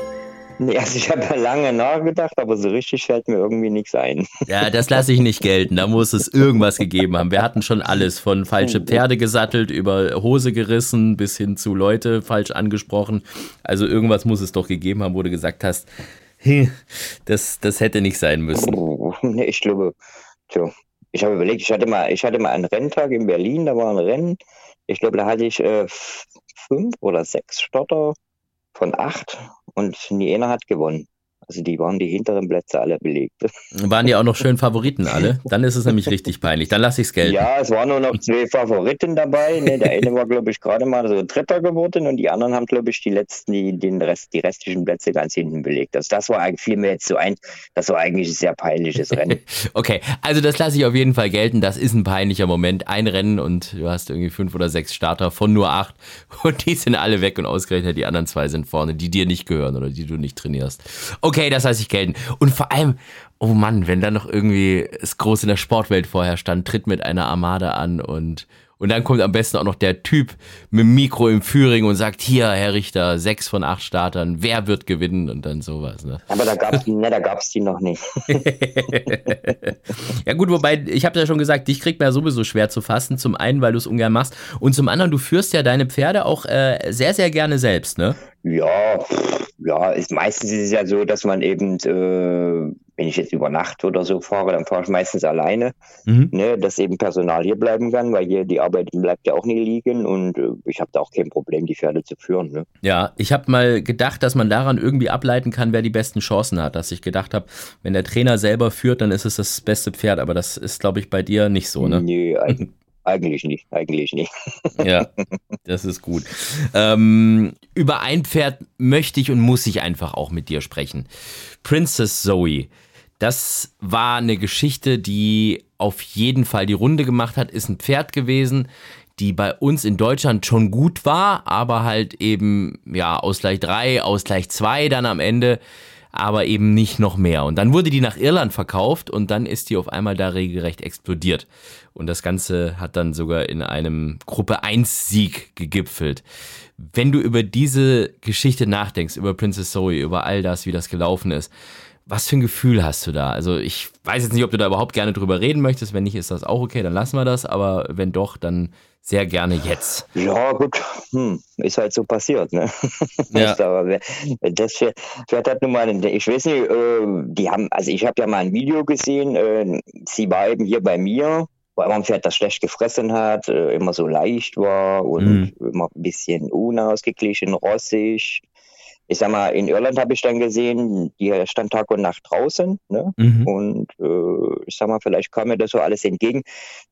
Also ich habe lange nachgedacht, aber so richtig fällt mir irgendwie nichts ein. Ja, das lasse ich nicht gelten. Da muss es irgendwas gegeben haben. Wir hatten schon alles, von falsche Pferde gesattelt, über Hose gerissen, bis hin zu Leute falsch angesprochen. Also irgendwas muss es doch gegeben haben, wo du gesagt hast, das, das hätte nicht sein müssen. Nee, ich glaube, tja, ich habe überlegt, ich hatte mal, ich hatte mal einen Renntag in Berlin, da war ein Rennen. Ich glaube, da hatte ich äh, fünf oder sechs Stotter von acht und Niena hat gewonnen. Also die waren die hinteren Plätze alle belegt. Waren die auch noch schön Favoriten alle? Dann ist es nämlich richtig peinlich. Dann lasse ich es gelten. Ja, es waren nur noch zwei Favoriten dabei. Ne, der eine war, glaube ich, gerade mal so Dritter geworden und die anderen haben, glaube ich, die letzten, die, den Rest, die restlichen Plätze ganz hinten belegt. Also das war eigentlich fiel mir jetzt so ein, das war eigentlich ein sehr peinliches Rennen. okay, also das lasse ich auf jeden Fall gelten. Das ist ein peinlicher Moment. Ein Rennen und du hast irgendwie fünf oder sechs Starter von nur acht und die sind alle weg und ausgerechnet die anderen zwei sind vorne, die dir nicht gehören oder die du nicht trainierst. Okay. Okay, das heißt ich gelten. Und vor allem, oh Mann, wenn dann noch irgendwie es groß in der Sportwelt vorher stand, tritt mit einer Armada an und und dann kommt am besten auch noch der Typ mit dem Mikro im Führing und sagt, hier, Herr Richter, sechs von acht Startern, wer wird gewinnen und dann sowas. Ne? Aber da gab es die, ne, die noch nicht. ja gut, wobei, ich habe ja schon gesagt, dich kriegt man ja sowieso schwer zu fassen. Zum einen, weil du es ungern machst und zum anderen, du führst ja deine Pferde auch äh, sehr, sehr gerne selbst, ne? Ja, ja, ist, meistens ist es ja so, dass man eben, äh, wenn ich jetzt über Nacht oder so fahre, dann fahre ich meistens alleine, mhm. ne, dass eben Personal hier bleiben kann, weil hier die Arbeit bleibt ja auch nie liegen und äh, ich habe da auch kein Problem, die Pferde zu führen. Ne. Ja, ich habe mal gedacht, dass man daran irgendwie ableiten kann, wer die besten Chancen hat, dass ich gedacht habe, wenn der Trainer selber führt, dann ist es das beste Pferd, aber das ist, glaube ich, bei dir nicht so, ne? Nee, Eigentlich nicht, eigentlich nicht. Ja, das ist gut. Ähm, über ein Pferd möchte ich und muss ich einfach auch mit dir sprechen. Princess Zoe. Das war eine Geschichte, die auf jeden Fall die Runde gemacht hat, ist ein Pferd gewesen, die bei uns in Deutschland schon gut war, aber halt eben, ja, Ausgleich 3, Ausgleich 2 dann am Ende, aber eben nicht noch mehr. Und dann wurde die nach Irland verkauft und dann ist die auf einmal da regelrecht explodiert. Und das Ganze hat dann sogar in einem Gruppe 1 Sieg gegipfelt. Wenn du über diese Geschichte nachdenkst, über Princess Zoe, über all das, wie das gelaufen ist, was für ein Gefühl hast du da? Also ich weiß jetzt nicht, ob du da überhaupt gerne drüber reden möchtest. Wenn nicht, ist das auch okay, dann lassen wir das. Aber wenn doch, dann sehr gerne jetzt. Ja, gut, hm, ist halt so passiert, ne? Ja. das Pferd hat nun mal, ich weiß nicht, äh, die haben, also ich habe ja mal ein Video gesehen, äh, sie war eben hier bei mir, immer ein Pferd, das schlecht gefressen hat, äh, immer so leicht war und mhm. immer ein bisschen unausgeglichen, rossig ich sag mal, in Irland habe ich dann gesehen, die stand Tag und Nacht draußen. Ne? Mhm. Und äh, ich sag mal, vielleicht kam mir das so alles entgegen.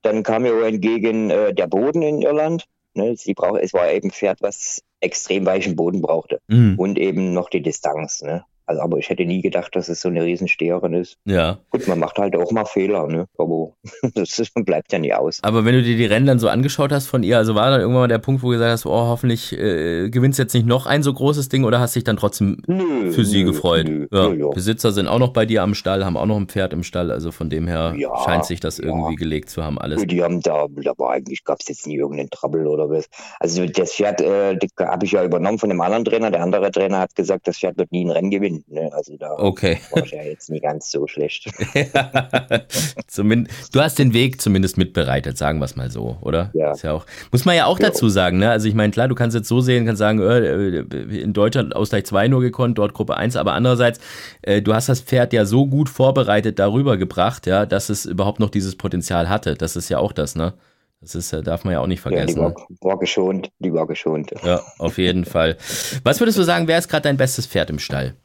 Dann kam mir auch entgegen äh, der Boden in Irland. Ne? Sie brauch, es war eben ein Pferd, was extrem weichen Boden brauchte. Mhm. Und eben noch die Distanz. Ne? Also, aber ich hätte nie gedacht, dass es so eine Riesensteherin ist. Ja. Gut, man macht halt auch mal Fehler, ne? Aber das ist, bleibt ja nie aus. Aber wenn du dir die Rennen dann so angeschaut hast von ihr, also war dann irgendwann mal der Punkt, wo du gesagt hast, oh, hoffentlich äh, gewinnst jetzt nicht noch ein so großes Ding oder hast dich dann trotzdem nö, für sie nö, gefreut? Nö, ja. Ja, Besitzer sind auch noch bei dir am Stall, haben auch noch ein Pferd im Stall, also von dem her ja, scheint sich das irgendwie gelegt zu haben, alles. Die haben da, da war eigentlich, gab es jetzt nie irgendeinen Trouble oder was. Also das Pferd äh, habe ich ja übernommen von dem anderen Trainer. Der andere Trainer hat gesagt, das Pferd wird nie ein Rennen gewinnen. Ne? Also da Okay. War ja jetzt nicht ganz so schlecht. Zumindest, du hast den Weg zumindest mitbereitet, sagen wir es mal so, oder? Ja. ja auch, muss man ja auch ja. dazu sagen, ne? Also ich meine, klar, du kannst jetzt so sehen, kannst sagen, äh, in Deutschland Ausgleich 2 nur gekonnt, dort Gruppe 1, aber andererseits, äh, du hast das Pferd ja so gut vorbereitet darüber gebracht, ja, dass es überhaupt noch dieses Potenzial hatte. Das ist ja auch das, ne? Das ist, äh, darf man ja auch nicht vergessen. Ja, die war, war geschont, die war geschont. Ja, auf jeden Fall. Was würdest du sagen, wer ist gerade dein bestes Pferd im Stall?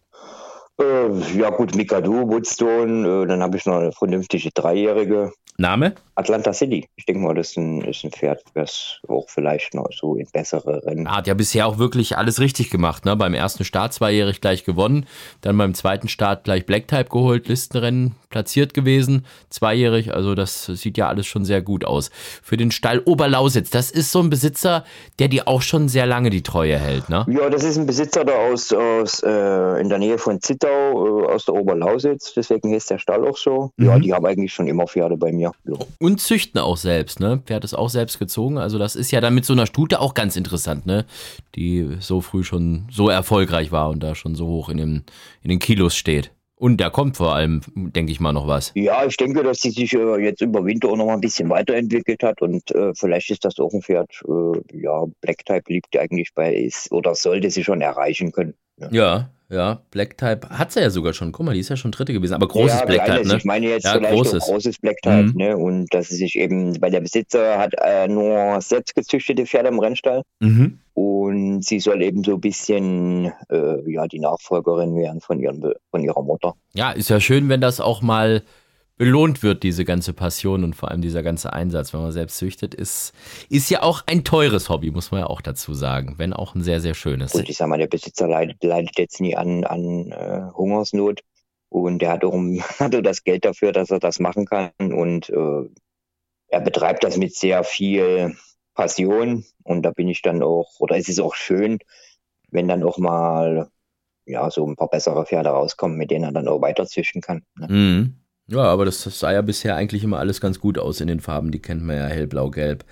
Äh, ja gut, Mikado, Woodstone, äh, dann habe ich noch eine vernünftige Dreijährige. Name? Atlanta City. Ich denke mal, das ist ein, ist ein Pferd, das auch vielleicht noch so in bessere Rennen. Hat ja bisher auch wirklich alles richtig gemacht. Ne? Beim ersten Start zweijährig gleich gewonnen, dann beim zweiten Start gleich Black Type geholt, Listenrennen platziert gewesen, zweijährig. Also das sieht ja alles schon sehr gut aus. Für den Stall Oberlausitz, das ist so ein Besitzer, der dir auch schon sehr lange die Treue hält. Ne? Ja, das ist ein Besitzer da aus, aus äh, in der Nähe von Zittau, äh, aus der Oberlausitz. Deswegen heißt der Stall auch so. Mhm. Ja, die haben eigentlich schon immer Pferde bei mir. Ja. Und züchten auch selbst, ne? Pferd ist auch selbst gezogen. Also das ist ja dann mit so einer Stute auch ganz interessant, ne? Die so früh schon so erfolgreich war und da schon so hoch in, dem, in den Kilos steht. Und da kommt vor allem, denke ich mal, noch was. Ja, ich denke, dass sie sich äh, jetzt über Winter auch noch mal ein bisschen weiterentwickelt hat und äh, vielleicht ist das auch ein Pferd, äh, ja, Black Type liegt eigentlich bei, ist, oder sollte sie schon erreichen können. Ja, ja, ja Black Type hat sie ja sogar schon. Guck mal, die ist ja schon dritte gewesen, aber großes ja, Black Type, ne? Ich meine jetzt ja, vielleicht großes. großes Black Type, mhm. ne? Und dass sie sich eben, weil der Besitzer hat äh, nur selbst gezüchtete Pferde im Rennstall. Mhm. Und sie soll eben so ein bisschen äh, ja, die Nachfolgerin werden von, ihren, von ihrer Mutter. Ja, ist ja schön, wenn das auch mal belohnt wird, diese ganze Passion und vor allem dieser ganze Einsatz, wenn man selbst züchtet, ist, ist ja auch ein teures Hobby, muss man ja auch dazu sagen, wenn auch ein sehr, sehr schönes. Und ich sag mal, der Besitzer leidet, leidet jetzt nie an, an äh, Hungersnot und der hat auch, hat das Geld dafür, dass er das machen kann und äh, er betreibt das mit sehr viel Passion und da bin ich dann auch, oder es ist auch schön, wenn dann auch mal ja, so ein paar bessere Pferde rauskommen, mit denen er dann auch weiter züchten kann. Ne? Mhm. Ja, aber das sah ja bisher eigentlich immer alles ganz gut aus in den Farben. Die kennt man ja hellblau, gelb.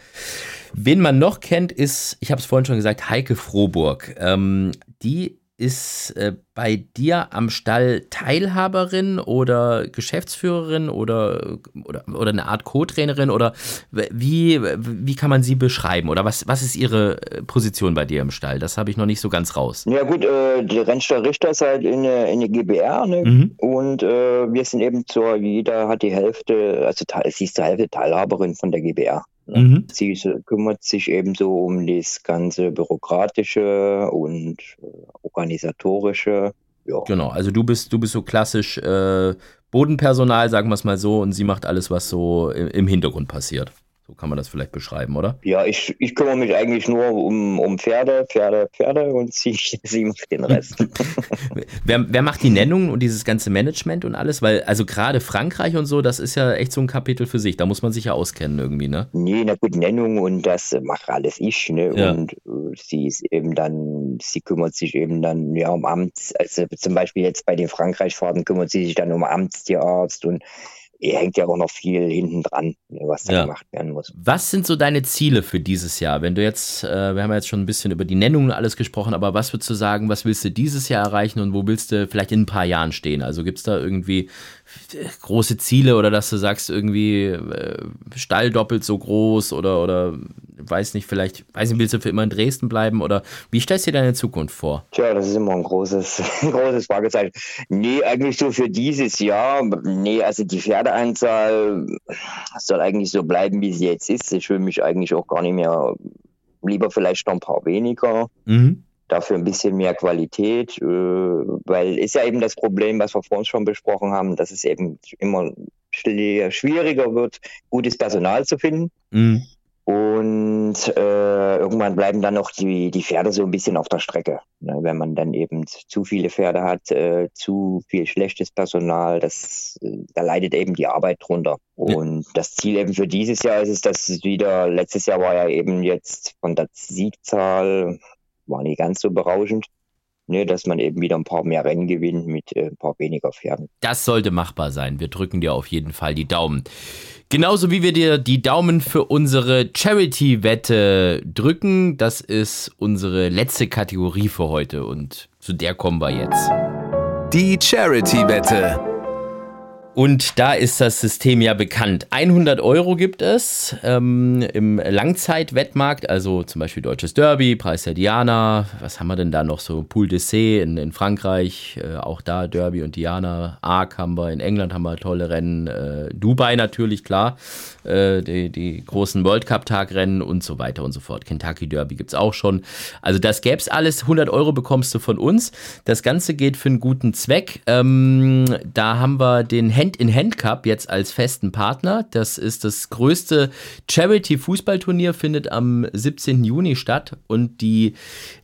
Wen man noch kennt, ist, ich habe es vorhin schon gesagt, Heike Froburg. Ähm, die ist äh, bei dir am Stall Teilhaberin oder Geschäftsführerin oder, oder, oder eine Art Co-Trainerin oder wie, wie kann man sie beschreiben oder was, was ist ihre äh, Position bei dir im Stall? Das habe ich noch nicht so ganz raus. Ja gut, äh, der Rennstall Richter ist halt in, in der GBR ne? Mhm. und äh, wir sind eben zur, jeder hat die Hälfte, also sie ist zur Hälfte Teilhaberin von der GBR. Mhm. Sie kümmert sich ebenso um das ganze bürokratische und äh, organisatorische. Ja. Genau, also du bist, du bist so klassisch äh, Bodenpersonal, sagen wir es mal so, und sie macht alles, was so im Hintergrund passiert. So kann man das vielleicht beschreiben, oder? Ja, ich, ich kümmere mich eigentlich nur um, um Pferde, Pferde, Pferde und sie, sie macht den Rest. wer, wer macht die Nennungen und dieses ganze Management und alles? Weil, also gerade Frankreich und so, das ist ja echt so ein Kapitel für sich. Da muss man sich ja auskennen irgendwie, ne? Nee, na gut, Nennung und das macht alles ich, ne? Ja. Und äh, sie ist eben dann, sie kümmert sich eben dann ja um Amts, also zum Beispiel jetzt bei den Frankreich-Fahrten kümmert sie sich dann um Amtstierarzt und hängt ja auch noch viel hinten dran, ne, was da ja. gemacht werden muss. Was sind so deine Ziele für dieses Jahr? Wenn du jetzt, äh, wir haben ja jetzt schon ein bisschen über die Nennungen alles gesprochen, aber was würdest du sagen, was willst du dieses Jahr erreichen und wo willst du vielleicht in ein paar Jahren stehen? Also gibt es da irgendwie große Ziele oder dass du sagst, irgendwie äh, Stall doppelt so groß oder, oder weiß nicht, vielleicht, weiß nicht, willst du für immer in Dresden bleiben oder wie stellst du dir deine Zukunft vor? Tja, das ist immer ein großes, großes Fragezeichen. Nee, eigentlich so für dieses Jahr, nee, also die Pferdeanzahl soll eigentlich so bleiben, wie sie jetzt ist. Ich will mich eigentlich auch gar nicht mehr, lieber vielleicht noch ein paar weniger. Mhm dafür ein bisschen mehr Qualität, äh, weil ist ja eben das Problem, was wir vorhin schon besprochen haben, dass es eben immer schwieriger wird, gutes Personal zu finden. Mhm. Und äh, irgendwann bleiben dann noch die, die Pferde so ein bisschen auf der Strecke. Ne? Wenn man dann eben zu viele Pferde hat, äh, zu viel schlechtes Personal, das, äh, da leidet eben die Arbeit drunter. Und das Ziel eben für dieses Jahr ist es, dass es wieder, letztes Jahr war ja eben jetzt von der Siegzahl war nicht ganz so berauschend. Ne, dass man eben wieder ein paar mehr Rennen gewinnt mit äh, ein paar weniger Pferden. Das sollte machbar sein. Wir drücken dir auf jeden Fall die Daumen. Genauso wie wir dir die Daumen für unsere Charity-Wette drücken. Das ist unsere letzte Kategorie für heute und zu der kommen wir jetzt. Die Charity-Wette. Und da ist das System ja bekannt. 100 Euro gibt es ähm, im Langzeitwettmarkt, also zum Beispiel Deutsches Derby, Preis der Diana. Was haben wir denn da noch so? Pool d'Essai in, in Frankreich, äh, auch da Derby und Diana. Arc haben wir, in England haben wir tolle Rennen. Äh, Dubai natürlich, klar. Äh, die, die großen World Cup-Tagrennen und so weiter und so fort. Kentucky Derby gibt es auch schon. Also das gäbe es alles. 100 Euro bekommst du von uns. Das Ganze geht für einen guten Zweck. Ähm, da haben wir den Hand-in-Hand-Cup jetzt als festen Partner. Das ist das größte Charity-Fußballturnier, findet am 17. Juni statt. Und die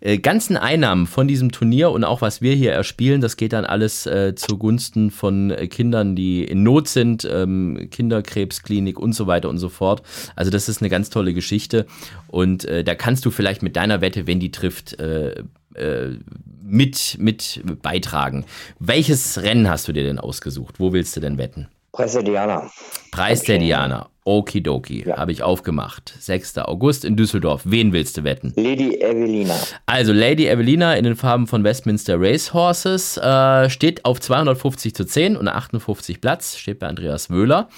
äh, ganzen Einnahmen von diesem Turnier und auch was wir hier erspielen, das geht dann alles äh, zugunsten von äh, Kindern, die in Not sind, ähm, Kinderkrebsklinik und so weiter und so fort. Also das ist eine ganz tolle Geschichte. Und äh, da kannst du vielleicht mit deiner Wette, wenn die trifft, äh, mit, mit beitragen. Welches Rennen hast du dir denn ausgesucht? Wo willst du denn wetten? Preis der Diana. Preis der Diana. Okidoki, ja. habe ich aufgemacht. 6. August in Düsseldorf. Wen willst du wetten? Lady Evelina. Also Lady Evelina in den Farben von Westminster Racehorses äh, steht auf 250 zu 10 und 58 Platz, steht bei Andreas Wöhler.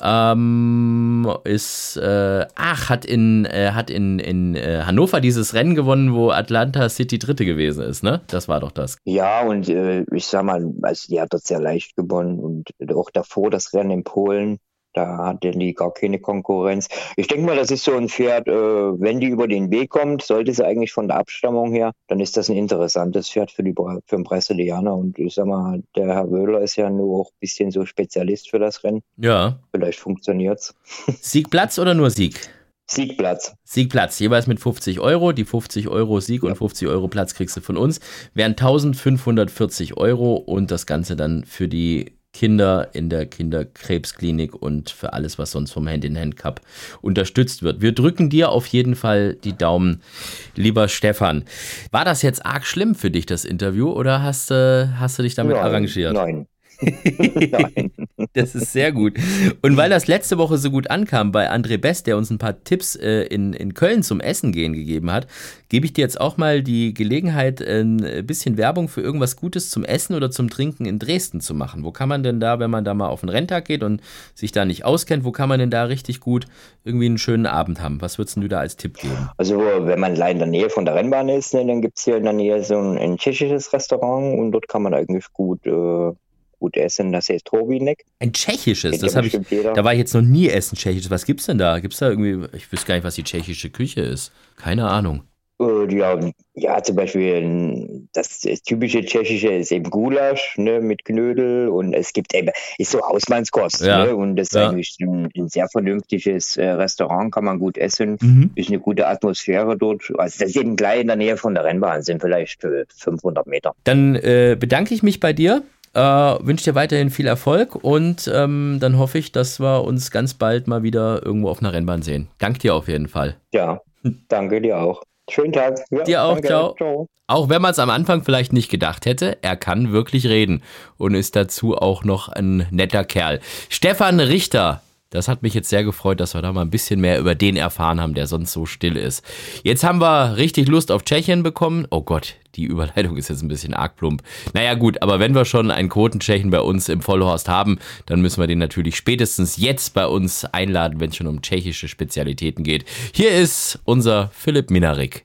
Ähm, ist, äh, ach, hat in, äh, hat in, in äh, Hannover dieses Rennen gewonnen, wo Atlanta City Dritte gewesen ist, ne? Das war doch das. Ja, und äh, ich sag mal, also die hat dort sehr leicht gewonnen und auch davor das Rennen in Polen da hat die gar keine Konkurrenz. Ich denke mal, das ist so ein Pferd, äh, wenn die über den Weg kommt, sollte sie eigentlich von der Abstammung her, dann ist das ein interessantes Pferd für, die, für den Brasilianer. Und ich sag mal, der Herr Wöhler ist ja nur auch ein bisschen so Spezialist für das Rennen. Ja. Vielleicht funktioniert's. Siegplatz oder nur Sieg? Siegplatz. Siegplatz, jeweils mit 50 Euro. Die 50 Euro Sieg ja. und 50 Euro Platz kriegst du von uns. Wären 1540 Euro und das Ganze dann für die Kinder in der Kinderkrebsklinik und für alles, was sonst vom Hand-in-Hand-Cup unterstützt wird. Wir drücken dir auf jeden Fall die Daumen, lieber Stefan. War das jetzt arg schlimm für dich, das Interview, oder hast, äh, hast du dich damit nein, arrangiert? Nein. Das ist sehr gut. Und weil das letzte Woche so gut ankam bei André Best, der uns ein paar Tipps äh, in, in Köln zum Essen gehen gegeben hat, gebe ich dir jetzt auch mal die Gelegenheit, ein bisschen Werbung für irgendwas Gutes zum Essen oder zum Trinken in Dresden zu machen. Wo kann man denn da, wenn man da mal auf einen Renntag geht und sich da nicht auskennt, wo kann man denn da richtig gut irgendwie einen schönen Abend haben? Was würdest du da als Tipp geben? Also, wenn man in der Nähe von der Rennbahn ist, ne, dann gibt es hier in der Nähe so ein, ein tschechisches Restaurant und dort kann man eigentlich gut. Äh gut essen, das heißt Hobinek. Ein tschechisches, das habe ich, jeder. da war ich jetzt noch nie essen tschechisches. Was gibt's denn da? Gibt's da irgendwie, ich wüsste gar nicht, was die tschechische Küche ist. Keine Ahnung. Äh, ja, ja, zum Beispiel das, das, typische Tschechische ist eben Gulasch ne, mit Knödel und es gibt eben, ist so Hausmannskost. Ja. Ne, und das ist ja. eigentlich ein, ein, sehr vernünftiges äh, Restaurant, kann man gut essen, mhm. ist eine gute Atmosphäre dort. Also das ist eben gleich in der Nähe von der Rennbahn, sind vielleicht äh, 500 Meter. Dann äh, bedanke ich mich bei dir. Äh, wünsche dir weiterhin viel Erfolg und ähm, dann hoffe ich, dass wir uns ganz bald mal wieder irgendwo auf einer Rennbahn sehen. Danke dir auf jeden Fall. Ja, danke dir auch. Schönen Tag. Ja, dir auch, ciao. ciao. Auch wenn man es am Anfang vielleicht nicht gedacht hätte, er kann wirklich reden und ist dazu auch noch ein netter Kerl. Stefan Richter das hat mich jetzt sehr gefreut, dass wir da mal ein bisschen mehr über den erfahren haben, der sonst so still ist. Jetzt haben wir richtig Lust auf Tschechien bekommen. Oh Gott, die Überleitung ist jetzt ein bisschen arg plump. Naja gut, aber wenn wir schon einen Quotentschechen bei uns im Vollhorst haben, dann müssen wir den natürlich spätestens jetzt bei uns einladen, wenn es schon um tschechische Spezialitäten geht. Hier ist unser Philipp Minarik.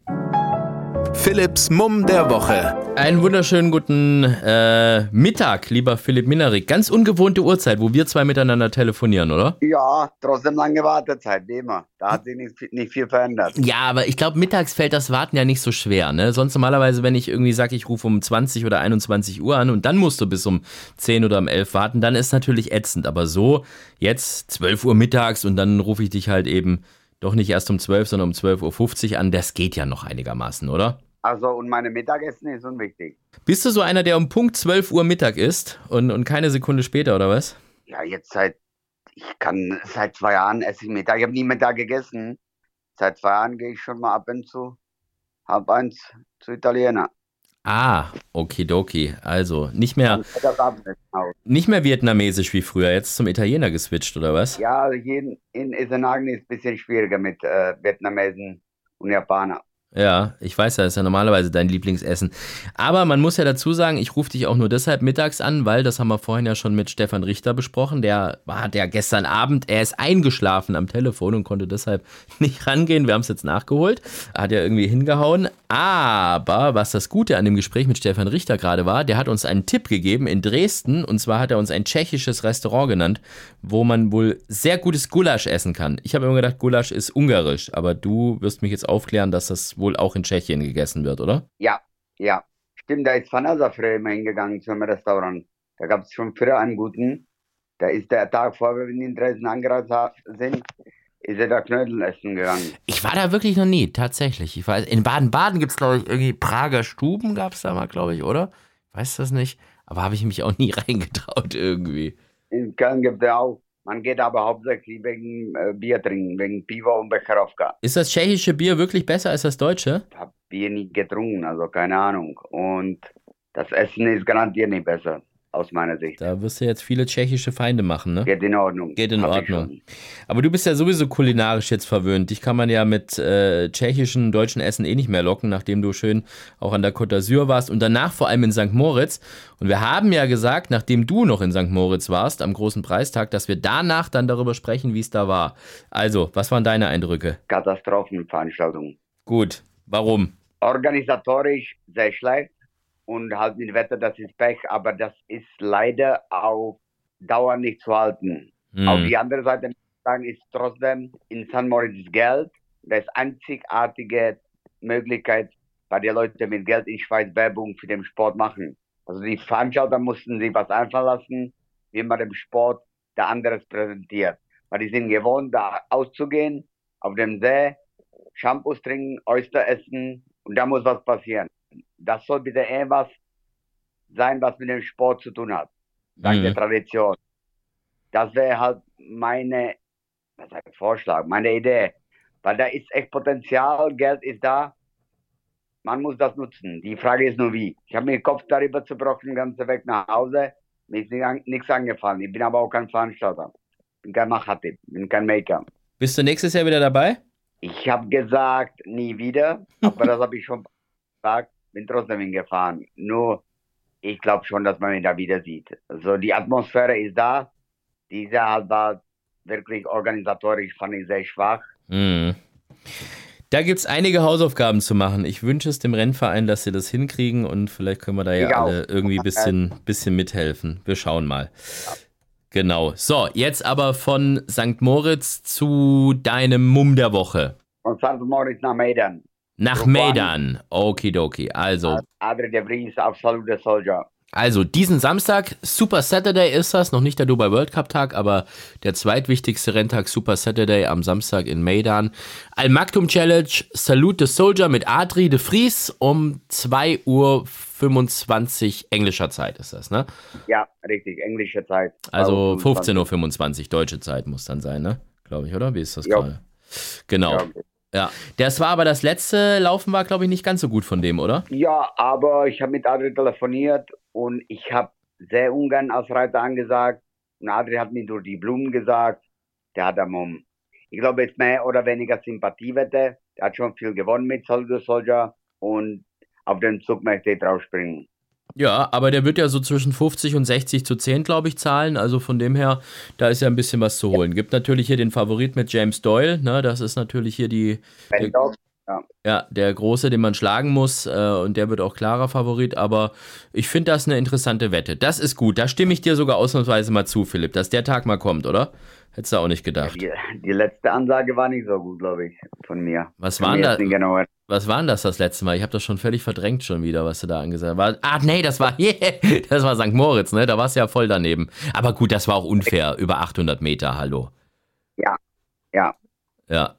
Philipps Mumm der Woche. Einen wunderschönen guten äh, Mittag, lieber Philipp Minarik. Ganz ungewohnte Uhrzeit, wo wir zwei miteinander telefonieren, oder? Ja, trotzdem lange Wartezeit, wie immer. Da hat sich nicht, nicht viel verändert. Ja, aber ich glaube, mittags fällt das Warten ja nicht so schwer. Ne? Sonst normalerweise, wenn ich irgendwie sage, ich rufe um 20 oder 21 Uhr an und dann musst du bis um 10 oder um 11 warten, dann ist natürlich ätzend. Aber so, jetzt 12 Uhr mittags und dann rufe ich dich halt eben doch nicht erst um 12, sondern um 12.50 Uhr an. Das geht ja noch einigermaßen, oder? Also, und meine Mittagessen ist unwichtig. Bist du so einer, der um Punkt 12 Uhr Mittag isst und, und keine Sekunde später, oder was? Ja, jetzt seit, ich kann, seit zwei Jahren esse ich Mittag. Ich habe nie Mittag gegessen. Seit zwei Jahren gehe ich schon mal ab und zu halb eins zu Italiener. Ah, okidoki. Also nicht mehr, nicht mehr vietnamesisch wie früher, jetzt zum Italiener geswitcht, oder was? Ja, hier in Isenhagen ist es ein bisschen schwieriger mit äh, Vietnamesen und Japaner. Ja, ich weiß, das ist ja normalerweise dein Lieblingsessen. Aber man muss ja dazu sagen, ich rufe dich auch nur deshalb mittags an, weil das haben wir vorhin ja schon mit Stefan Richter besprochen. Der war ja gestern Abend, er ist eingeschlafen am Telefon und konnte deshalb nicht rangehen. Wir haben es jetzt nachgeholt. Hat ja irgendwie hingehauen. Aber was das Gute an dem Gespräch mit Stefan Richter gerade war, der hat uns einen Tipp gegeben in Dresden. Und zwar hat er uns ein tschechisches Restaurant genannt, wo man wohl sehr gutes Gulasch essen kann. Ich habe immer gedacht, Gulasch ist ungarisch, aber du wirst mich jetzt aufklären, dass das wohl auch in Tschechien gegessen wird, oder? Ja, ja. Stimmt, da ist Vanessa früher immer hingegangen zum Restaurant. Da gab es schon früher einen guten. Da ist der Tag vor, wir in Dresden angereist sind, ist er da Knödel essen gegangen. Ich war da wirklich noch nie, tatsächlich. Ich weiß, in Baden-Baden gibt es, glaube ich, irgendwie Prager Stuben gab es da mal, glaube ich, oder? Ich weiß das nicht. Aber habe ich mich auch nie reingetraut irgendwie. In Köln gibt es auch man geht aber hauptsächlich wegen äh, Bier trinken, wegen Pivo und Becherowka. Ist das tschechische Bier wirklich besser als das deutsche? Ich habe Bier nie getrunken, also keine Ahnung. Und das Essen ist garantiert nicht besser aus meiner Sicht. Da wirst du jetzt viele tschechische Feinde machen, ne? Geht in Ordnung. Geht in Ordnung. Aber du bist ja sowieso kulinarisch jetzt verwöhnt. Dich kann man ja mit äh, tschechischen, deutschen Essen eh nicht mehr locken, nachdem du schön auch an der Côte d'Azur warst und danach vor allem in St. Moritz. Und wir haben ja gesagt, nachdem du noch in St. Moritz warst, am großen Preistag, dass wir danach dann darüber sprechen, wie es da war. Also, was waren deine Eindrücke? Katastrophenveranstaltung. Gut. Warum? Organisatorisch sehr schlecht und halt mit Wetter, das ist Pech, aber das ist leider auf Dauer nicht zu halten. Mhm. Auf die andere Seite sagen, ist trotzdem in San Moritz Geld, das einzigartige Möglichkeit, bei den Leuten mit Geld in Schweiz Werbung für den Sport machen. Also die Veranstalter mussten sich was einfallen lassen, wie man dem Sport der anderes präsentiert. Weil die sind gewohnt, da auszugehen, auf dem See, Shampoos trinken, Oyster essen und da muss was passieren das soll bitte etwas sein, was mit dem Sport zu tun hat. Dank mhm. der Tradition. Das wäre halt meine, was heißt Vorschlag, meine Idee. Weil da ist echt Potenzial, Geld ist da. Man muss das nutzen. Die Frage ist nur wie. Ich habe mir den Kopf darüber zerbrochen, ganzen Weg nach Hause. Mir ist nichts angefallen. Ich bin aber auch kein Veranstalter. Ich bin kein Machatip, bin kein Maker. Bist du nächstes Jahr wieder dabei? Ich habe gesagt, nie wieder. Aber das habe ich schon gesagt bin trotzdem hingefahren. Nur, ich glaube schon, dass man mich da wieder sieht. Also die Atmosphäre ist da. Diese halt war wirklich organisatorisch, fand ich sehr schwach. Mhm. Da gibt es einige Hausaufgaben zu machen. Ich wünsche es dem Rennverein, dass sie das hinkriegen und vielleicht können wir da ja ich alle auch. irgendwie ein bisschen, bisschen mithelfen. Wir schauen mal. Ja. Genau. So, jetzt aber von St. Moritz zu deinem Mumm der Woche. Von St. Moritz nach Medan. Nach Maidan. Okidoki. Also. Adri de Vries auf Salute de Soldier. Also diesen Samstag, Super Saturday ist das, noch nicht der Dubai World Cup Tag, aber der zweitwichtigste Renntag Super Saturday am Samstag in Maidan. Al Maktum Challenge, Salute the Soldier mit Adri de Vries um 2 Uhr 25 englischer Zeit ist das, ne? Ja, richtig, englische Zeit. Also 15.25 Uhr deutsche Zeit muss dann sein, ne? Glaube ich, oder? Wie ist das gerade? Genau. Ja. Ja, das war aber das letzte Laufen war, glaube ich, nicht ganz so gut von dem, oder? Ja, aber ich habe mit Adri telefoniert und ich habe sehr ungern als Reiter angesagt. Und Adri hat mir durch die Blumen gesagt, der hat am, ich glaube, jetzt mehr oder weniger Sympathiewette. Der hat schon viel gewonnen mit Soldier Soldier und auf den Zug möchte ich draufspringen. Ja, aber der wird ja so zwischen 50 und 60 zu 10, glaube ich, zahlen. Also von dem her, da ist ja ein bisschen was zu holen. Gibt natürlich hier den Favorit mit James Doyle. Ne? Das ist natürlich hier die. Der, ja. ja. der große, den man schlagen muss. Äh, und der wird auch klarer Favorit. Aber ich finde das eine interessante Wette. Das ist gut. Da stimme ich dir sogar ausnahmsweise mal zu, Philipp, dass der Tag mal kommt, oder? Hättest du auch nicht gedacht. Die, die letzte Ansage war nicht so gut, glaube ich, von mir. Was waren da? Genau. Was war denn das das letzte Mal? Ich habe das schon völlig verdrängt schon wieder, was du da angesagt hast. Ah, nee, das war, yeah, das war St. Moritz, ne? Da warst du ja voll daneben. Aber gut, das war auch unfair. Über 800 Meter, hallo. Ja, ja. Ja.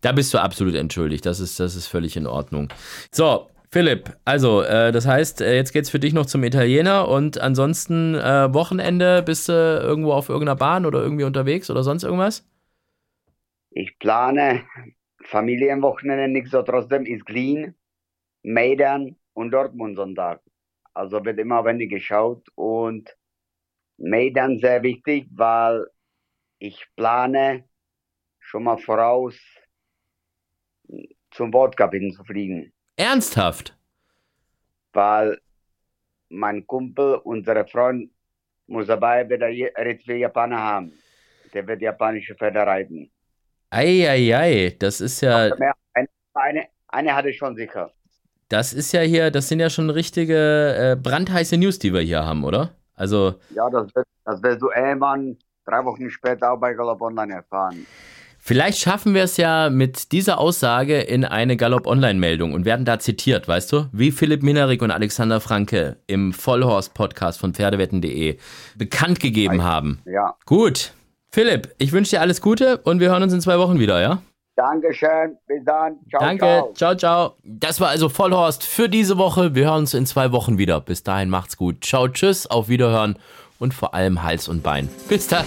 Da bist du absolut entschuldigt. Das ist, das ist völlig in Ordnung. So, Philipp, also, äh, das heißt, äh, jetzt geht's für dich noch zum Italiener und ansonsten äh, Wochenende bist du irgendwo auf irgendeiner Bahn oder irgendwie unterwegs oder sonst irgendwas? Ich plane Familienwochenende nicht so trotzdem ist clean, Maidan und Dortmund Sonntag. Also wird immer wenig geschaut und Maidan sehr wichtig, weil ich plane schon mal voraus zum Wortcup zu fliegen. Ernsthaft? Weil mein Kumpel, unser Freund, muss dabei wieder für Japaner haben. Der wird japanische Pferde reiten. Eieiei, das ist ja. Eine, eine, eine hatte ich schon sicher. Das ist ja hier, das sind ja schon richtige äh, brandheiße News, die wir hier haben, oder? Also. Ja, das, wird, das wirst du irgendwann drei Wochen später auch bei Galopp Online erfahren. Vielleicht schaffen wir es ja mit dieser Aussage in eine Galopp-Online-Meldung und werden da zitiert, weißt du? Wie Philipp Minerik und Alexander Franke im Vollhorst-Podcast von Pferdewetten.de bekannt gegeben haben. Ja. Gut. Philipp, ich wünsche dir alles Gute und wir hören uns in zwei Wochen wieder, ja? Dankeschön. Bis dann. Ciao, Danke. Ciao. ciao, ciao. Das war also Vollhorst für diese Woche. Wir hören uns in zwei Wochen wieder. Bis dahin macht's gut. Ciao, tschüss, auf Wiederhören und vor allem Hals und Bein. Bis dann.